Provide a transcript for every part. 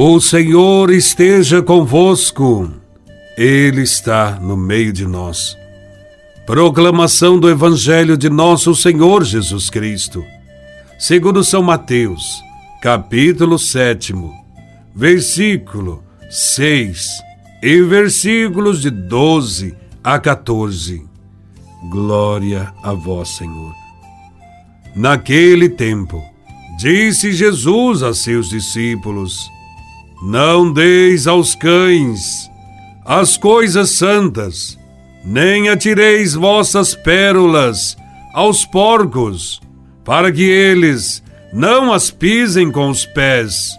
O Senhor esteja convosco, Ele está no meio de nós. Proclamação do Evangelho de Nosso Senhor Jesus Cristo, segundo São Mateus, capítulo 7, versículo 6 e versículos de 12 a 14. Glória a Vós, Senhor. Naquele tempo, disse Jesus a seus discípulos: Não deis aos cães as coisas santas, nem atireis vossas pérolas aos porcos, para que eles não as pisem com os pés,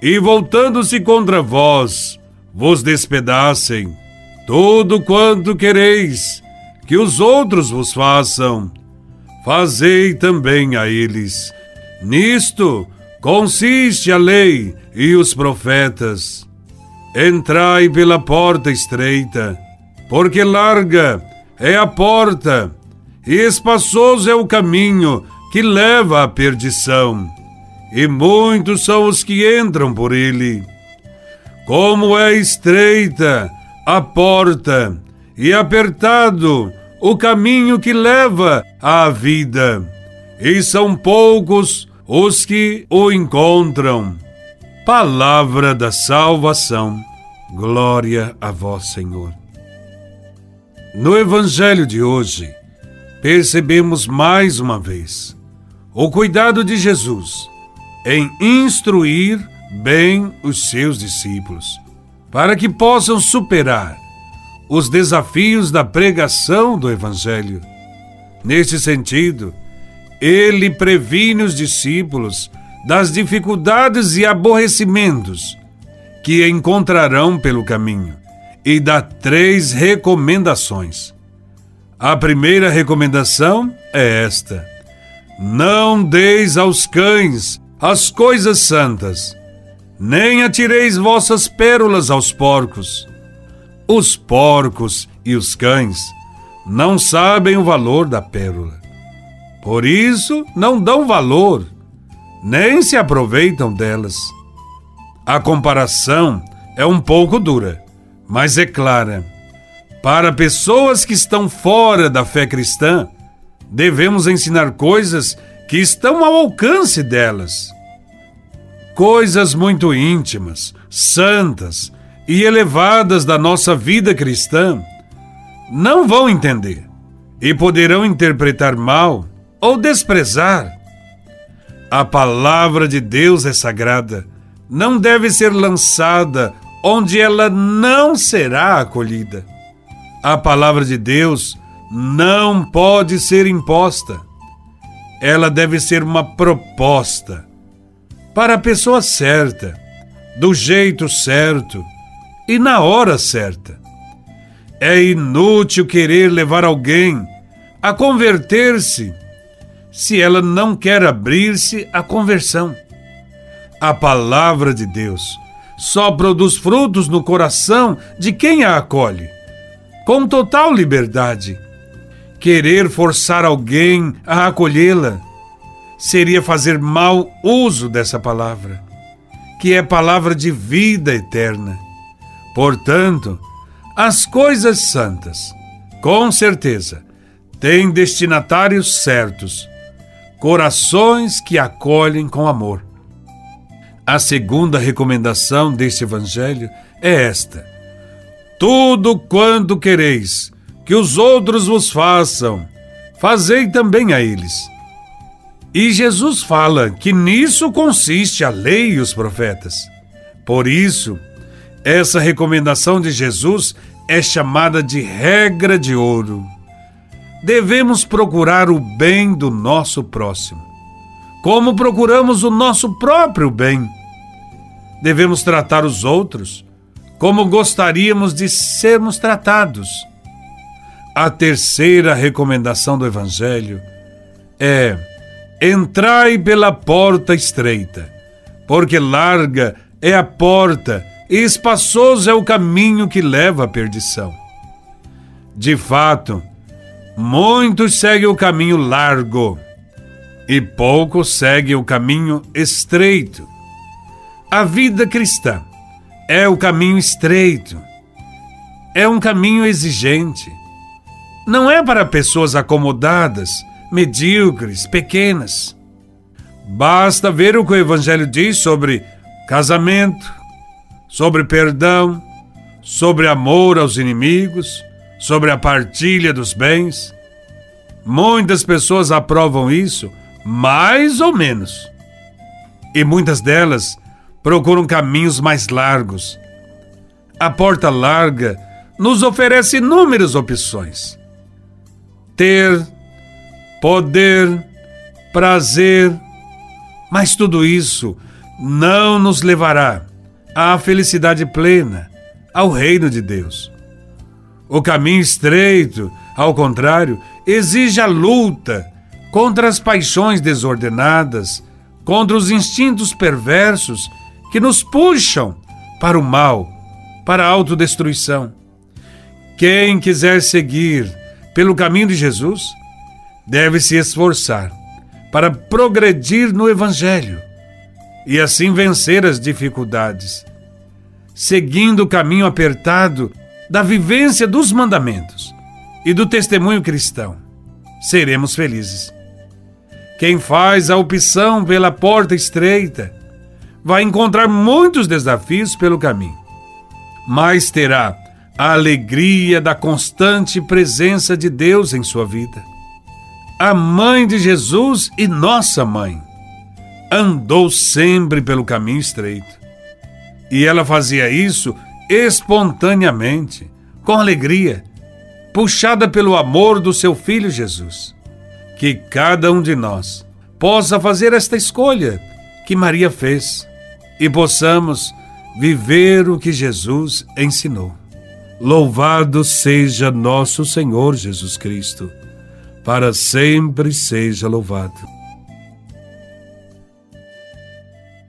e voltando-se contra vós, vos despedacem. Tudo quanto quereis que os outros vos façam, fazei também a eles. Nisto consiste a lei e os profetas. Entrai pela porta estreita, porque larga é a porta e espaçoso é o caminho que leva à perdição, e muitos são os que entram por ele. Como é estreita a porta e apertado o caminho que leva à vida, e são poucos os que o encontram. Palavra da salvação. Glória a vós, Senhor. No Evangelho de hoje, percebemos mais uma vez o cuidado de Jesus em instruir bem os seus discípulos, para que possam superar os desafios da pregação do Evangelho. Neste sentido, ele previne os discípulos das dificuldades e aborrecimentos que encontrarão pelo caminho e dá três recomendações. A primeira recomendação é esta: Não deis aos cães as coisas santas, nem atireis vossas pérolas aos porcos. Os porcos e os cães não sabem o valor da pérola. Por isso, não dão valor, nem se aproveitam delas. A comparação é um pouco dura, mas é clara. Para pessoas que estão fora da fé cristã, devemos ensinar coisas que estão ao alcance delas. Coisas muito íntimas, santas e elevadas da nossa vida cristã não vão entender e poderão interpretar mal ou desprezar. A palavra de Deus é sagrada, não deve ser lançada onde ela não será acolhida. A palavra de Deus não pode ser imposta. Ela deve ser uma proposta para a pessoa certa, do jeito certo e na hora certa. É inútil querer levar alguém a converter-se se ela não quer abrir-se à conversão. A palavra de Deus só produz frutos no coração de quem a acolhe, com total liberdade. Querer forçar alguém a acolhê-la seria fazer mau uso dessa palavra, que é palavra de vida eterna. Portanto, as coisas santas, com certeza, têm destinatários certos corações que acolhem com amor. A segunda recomendação deste Evangelho é esta: Tudo quanto quereis que os outros vos façam, fazei também a eles. E Jesus fala que nisso consiste a lei e os profetas. Por isso, essa recomendação de Jesus é chamada de regra de ouro devemos procurar o bem do nosso próximo, como procuramos o nosso próprio bem. Devemos tratar os outros como gostaríamos de sermos tratados. A terceira recomendação do Evangelho é: entrai pela porta estreita, porque larga é a porta e espaçoso é o caminho que leva à perdição. De fato, Muitos seguem o caminho largo e poucos seguem o caminho estreito. A vida cristã é o caminho estreito, é um caminho exigente. Não é para pessoas acomodadas, medíocres, pequenas. Basta ver o que o Evangelho diz sobre casamento, sobre perdão, sobre amor aos inimigos, sobre a partilha dos bens. Muitas pessoas aprovam isso, mais ou menos. E muitas delas procuram caminhos mais largos. A porta larga nos oferece inúmeras opções. Ter, poder, prazer, mas tudo isso não nos levará à felicidade plena, ao reino de Deus. O caminho estreito, ao contrário, exige a luta contra as paixões desordenadas, contra os instintos perversos que nos puxam para o mal, para a autodestruição. Quem quiser seguir pelo caminho de Jesus deve se esforçar para progredir no Evangelho e assim vencer as dificuldades, seguindo o caminho apertado da vivência dos mandamentos e do testemunho cristão. Seremos felizes. Quem faz a opção pela porta estreita vai encontrar muitos desafios pelo caminho, mas terá a alegria da constante presença de Deus em sua vida a mãe de Jesus e nossa mãe, andou sempre pelo caminho estreito. E ela fazia isso espontaneamente, com alegria, puxada pelo amor do seu filho Jesus. Que cada um de nós possa fazer esta escolha que Maria fez e possamos viver o que Jesus ensinou. Louvado seja nosso Senhor Jesus Cristo para sempre seja louvado.